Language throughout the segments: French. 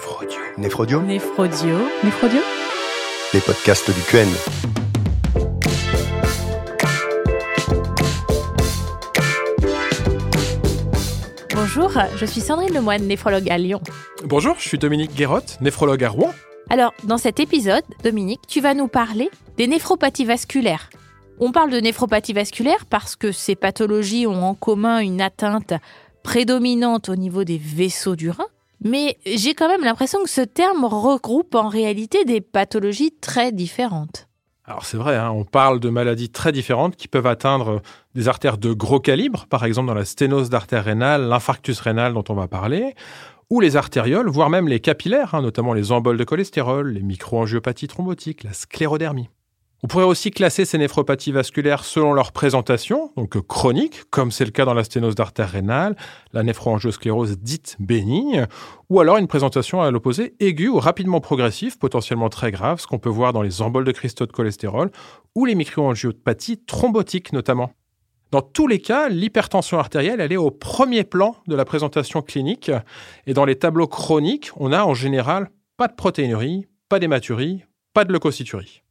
Néphrodio. Néphrodio. Néphrodio. Les podcasts du QN. Bonjour, je suis Sandrine Lemoine, néphrologue à Lyon. Bonjour, je suis Dominique Guérotte, néphrologue à Rouen. Alors, dans cet épisode, Dominique, tu vas nous parler des néphropathies vasculaires. On parle de néphropathie vasculaire parce que ces pathologies ont en commun une atteinte prédominante au niveau des vaisseaux du rein, mais j'ai quand même l'impression que ce terme regroupe en réalité des pathologies très différentes. Alors c'est vrai, hein, on parle de maladies très différentes qui peuvent atteindre des artères de gros calibre, par exemple dans la sténose d'artère rénale, l'infarctus rénal dont on va parler, ou les artérioles, voire même les capillaires, hein, notamment les emboles de cholestérol, les microangiopathies thrombotiques, la sclérodermie. On pourrait aussi classer ces néphropathies vasculaires selon leur présentation, donc chronique, comme c'est le cas dans la sténose d'artère rénale, la néphroangiosclérose dite bénigne, ou alors une présentation à l'opposé aiguë ou rapidement progressive, potentiellement très grave, ce qu'on peut voir dans les emboles de cristaux de cholestérol ou les microangiopathies thrombotiques notamment. Dans tous les cas, l'hypertension artérielle, elle est au premier plan de la présentation clinique. Et dans les tableaux chroniques, on a en général pas de protéinurie, pas d'hématurie, pas de leucocyturie.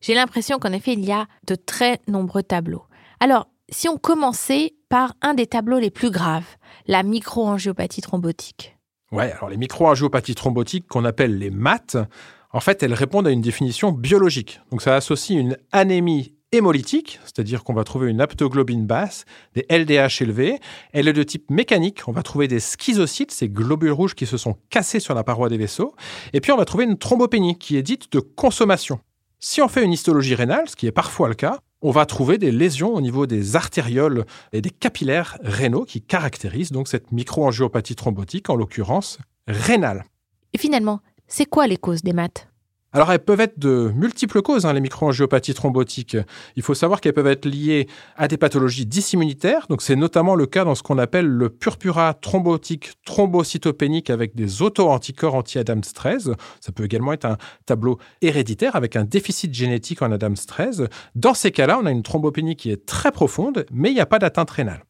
J'ai l'impression qu'en effet, il y a de très nombreux tableaux. Alors, si on commençait par un des tableaux les plus graves, la microangiopathie thrombotique. Ouais, alors les microangiopathies thrombotiques qu'on appelle les MAT, en fait, elles répondent à une définition biologique. Donc ça associe une anémie hémolytique, c'est-à-dire qu'on va trouver une aptoglobine basse, des LDH élevés. Elle est de type mécanique, on va trouver des schizocytes, ces globules rouges qui se sont cassés sur la paroi des vaisseaux. Et puis on va trouver une thrombopénie qui est dite de consommation. Si on fait une histologie rénale, ce qui est parfois le cas, on va trouver des lésions au niveau des artérioles et des capillaires rénaux qui caractérisent donc cette microangiopathie thrombotique, en l'occurrence rénale. Et finalement, c'est quoi les causes des maths? Alors, elles peuvent être de multiples causes, hein, les microangiopathies thrombotiques. Il faut savoir qu'elles peuvent être liées à des pathologies dysimmunitaires. Donc, c'est notamment le cas dans ce qu'on appelle le purpura thrombotique thrombocytopénique avec des auto-anticorps anti-Adams 13. Ça peut également être un tableau héréditaire avec un déficit génétique en Adams 13. Dans ces cas-là, on a une thrombopénie qui est très profonde, mais il n'y a pas d'atteinte rénale.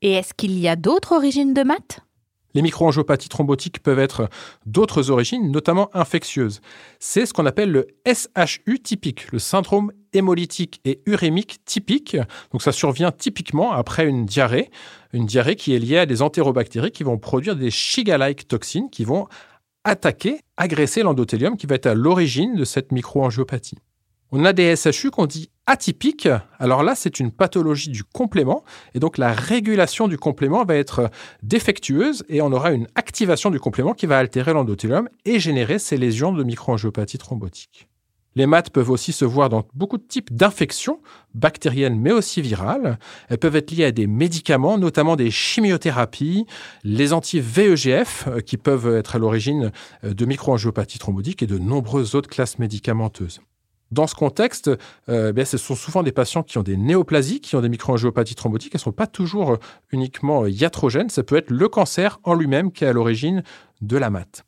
Et est-ce qu'il y a d'autres origines de maths? Les microangiopathies thrombotiques peuvent être d'autres origines, notamment infectieuses. C'est ce qu'on appelle le SHU typique, le syndrome hémolytique et urémique typique. Donc ça survient typiquement après une diarrhée, une diarrhée qui est liée à des entérobactéries qui vont produire des Shiga-like toxines qui vont attaquer, agresser l'endothélium qui va être à l'origine de cette microangiopathie. On a des SHU qu'on dit atypiques. Alors là, c'est une pathologie du complément. Et donc, la régulation du complément va être défectueuse et on aura une activation du complément qui va altérer l'endothélium et générer ces lésions de microangiopathie thrombotique. Les maths peuvent aussi se voir dans beaucoup de types d'infections, bactériennes mais aussi virales. Elles peuvent être liées à des médicaments, notamment des chimiothérapies, les anti-VEGF euh, qui peuvent être à l'origine euh, de microangiopathie thrombotique et de nombreuses autres classes médicamenteuses. Dans ce contexte, euh, ben, ce sont souvent des patients qui ont des néoplasies, qui ont des microangiopathies thrombotiques. Elles ne sont pas toujours euh, uniquement euh, iatrogènes. Ça peut être le cancer en lui-même qui est à l'origine de la mat.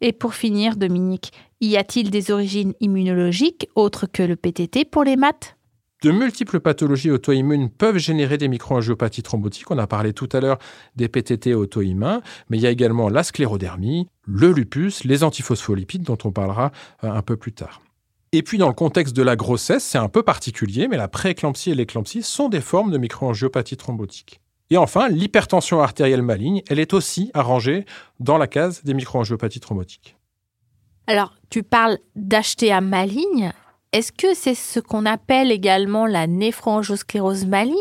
Et pour finir, Dominique, y a-t-il des origines immunologiques autres que le PTT pour les maths? De multiples pathologies auto-immunes peuvent générer des microangiopathies thrombotiques. On a parlé tout à l'heure des PTT auto-immuns, mais il y a également la sclérodermie, le lupus, les antiphospholipides dont on parlera un peu plus tard. Et puis, dans le contexte de la grossesse, c'est un peu particulier, mais la prééclampsie et l'éclampsie sont des formes de microangiopathie thrombotique. Et enfin, l'hypertension artérielle maligne, elle est aussi arrangée dans la case des microangiopathies thrombotiques. Alors, tu parles d'HTA maligne. Est-ce que c'est ce qu'on appelle également la néphroangiosclérose maligne?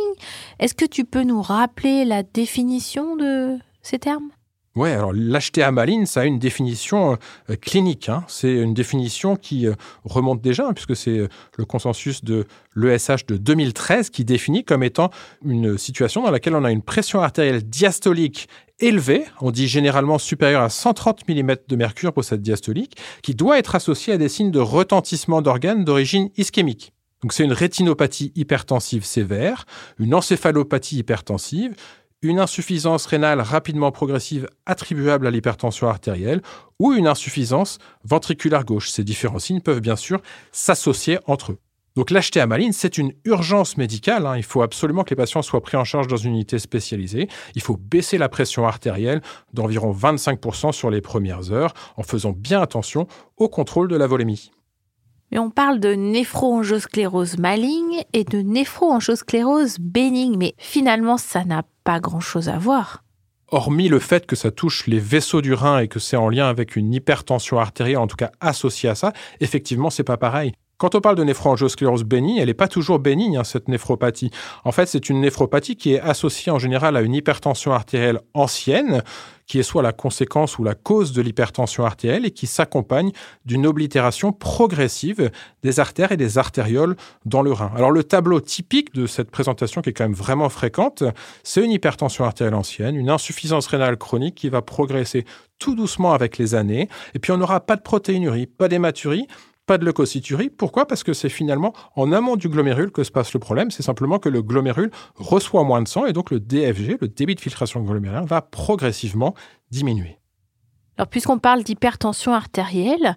Est-ce que tu peux nous rappeler la définition de ces termes? Oui, alors l'HTA maligne, ça a une définition euh, clinique. Hein. C'est une définition qui euh, remonte déjà, hein, puisque c'est euh, le consensus de l'ESH de 2013 qui définit comme étant une situation dans laquelle on a une pression artérielle diastolique élevée, on dit généralement supérieure à 130 mm de mercure pour cette diastolique, qui doit être associée à des signes de retentissement d'organes d'origine ischémique. Donc c'est une rétinopathie hypertensive sévère, une encéphalopathie hypertensive, une insuffisance rénale rapidement progressive attribuable à l'hypertension artérielle ou une insuffisance ventriculaire gauche. Ces différents signes peuvent bien sûr s'associer entre eux. Donc l'HTA c'est une urgence médicale. Hein. Il faut absolument que les patients soient pris en charge dans une unité spécialisée. Il faut baisser la pression artérielle d'environ 25% sur les premières heures en faisant bien attention au contrôle de la volémie. Mais on parle de néphroangiosclérose maligne et de néphroangiosclérose bénigne, mais finalement ça n'a pas grand-chose à voir. Hormis le fait que ça touche les vaisseaux du rein et que c'est en lien avec une hypertension artérielle, en tout cas associée à ça, effectivement, c'est pas pareil. Quand on parle de néphroangiosclérose bénigne, elle n'est pas toujours bénigne, hein, cette néphropathie. En fait, c'est une néphropathie qui est associée en général à une hypertension artérielle ancienne, qui est soit la conséquence ou la cause de l'hypertension artérielle et qui s'accompagne d'une oblitération progressive des artères et des artérioles dans le rein. Alors le tableau typique de cette présentation qui est quand même vraiment fréquente, c'est une hypertension artérielle ancienne, une insuffisance rénale chronique qui va progresser tout doucement avec les années, et puis on n'aura pas de protéinurie, pas d'hématurie, pas de leucocyturie. Pourquoi? Parce que c'est finalement en amont du glomérule que se passe le problème. C'est simplement que le glomérule reçoit moins de sang et donc le DFG, le débit de filtration glomérulaire, va progressivement diminuer. Alors, puisqu'on parle d'hypertension artérielle,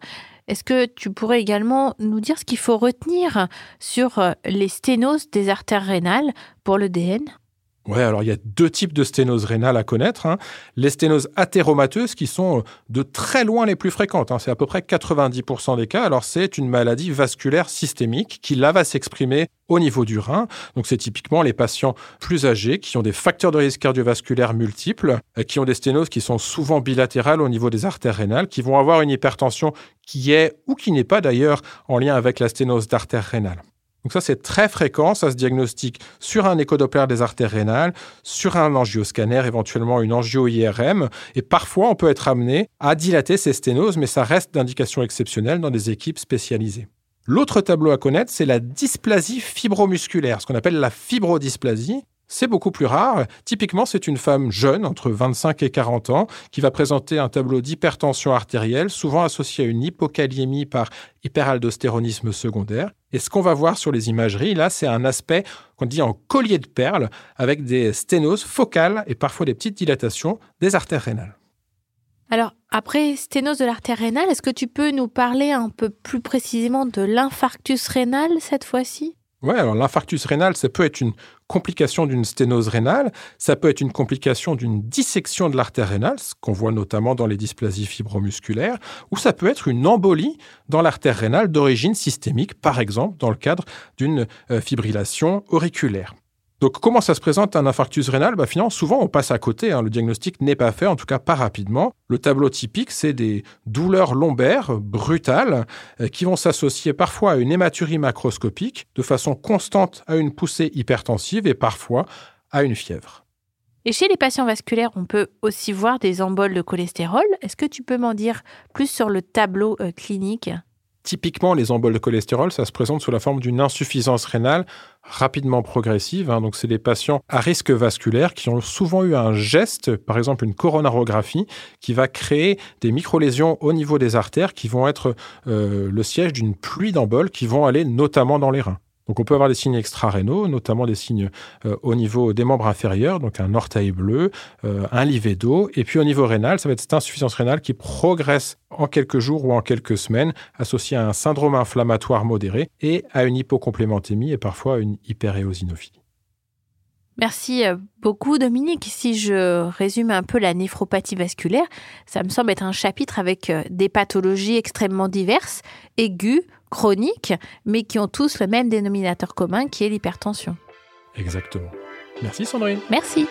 est-ce que tu pourrais également nous dire ce qu'il faut retenir sur euh, les sténoses des artères rénales pour le DN Ouais, alors il y a deux types de sténoses rénales à connaître. Hein. Les sténoses athéromateuses qui sont euh, de très loin les plus fréquentes. Hein. C'est à peu près 90% des cas. Alors c'est une maladie vasculaire systémique qui là va s'exprimer au niveau du rein. Donc c'est typiquement les patients plus âgés qui ont des facteurs de risque cardiovasculaire multiples, euh, qui ont des sténoses qui sont souvent bilatérales au niveau des artères rénales, qui vont avoir une hypertension qui est ou qui n'est pas d'ailleurs en lien avec la sténose d'artère rénale. Donc ça, c'est très fréquent, ça se diagnostique sur un échodoppler des artères rénales, sur un angioscanner, éventuellement une angio-IRM, et parfois on peut être amené à dilater ces sténoses, mais ça reste d'indication exceptionnelle dans des équipes spécialisées. L'autre tableau à connaître, c'est la dysplasie fibromusculaire, ce qu'on appelle la fibrodysplasie. C'est beaucoup plus rare. Typiquement, c'est une femme jeune, entre 25 et 40 ans, qui va présenter un tableau d'hypertension artérielle, souvent associé à une hypokaliémie par hyperaldostéronisme secondaire. Et ce qu'on va voir sur les imageries, là, c'est un aspect qu'on dit en collier de perles, avec des sténoses focales et parfois des petites dilatations des artères rénales. Alors, après sténose de l'artère rénale, est-ce que tu peux nous parler un peu plus précisément de l'infarctus rénal cette fois-ci? Oui, alors l'infarctus rénal, ça peut être une complication d'une sténose rénale, ça peut être une complication d'une dissection de l'artère rénale, ce qu'on voit notamment dans les dysplasies fibromusculaires, ou ça peut être une embolie dans l'artère rénale d'origine systémique, par exemple dans le cadre d'une euh, fibrillation auriculaire. Donc, comment ça se présente un infarctus rénal? Bah, Finalement, souvent, on passe à côté. Hein. Le diagnostic n'est pas fait, en tout cas pas rapidement. Le tableau typique, c'est des douleurs lombaires brutales euh, qui vont s'associer parfois à une hématurie macroscopique, de façon constante à une poussée hypertensive et parfois à une fièvre. Et chez les patients vasculaires, on peut aussi voir des emboles de cholestérol. Est-ce que tu peux m'en dire plus sur le tableau euh, clinique? Typiquement, les emboles de cholestérol, ça se présente sous la forme d'une insuffisance rénale rapidement progressive. Hein. Donc, c'est des patients à risque vasculaire qui ont souvent eu un geste, par exemple une coronarographie, qui va créer des micro-lésions au niveau des artères qui vont être euh, le siège d'une pluie d'emboles qui vont aller notamment dans les reins. Donc on peut avoir des signes extra-rénaux, notamment des signes euh, au niveau des membres inférieurs, donc un orteil bleu, euh, un livet d'eau, et puis au niveau rénal, ça va être cette insuffisance rénale qui progresse en quelques jours ou en quelques semaines, associée à un syndrome inflammatoire modéré et à une hypocomplémentémie et parfois une hyperéosinophilie. Merci euh, beaucoup Dominique. Si je résume un peu la néphropathie vasculaire, ça me semble être un chapitre avec des pathologies extrêmement diverses, aiguës, chroniques, mais qui ont tous le même dénominateur commun qui est l'hypertension. Exactement. Merci Sandrine. Merci.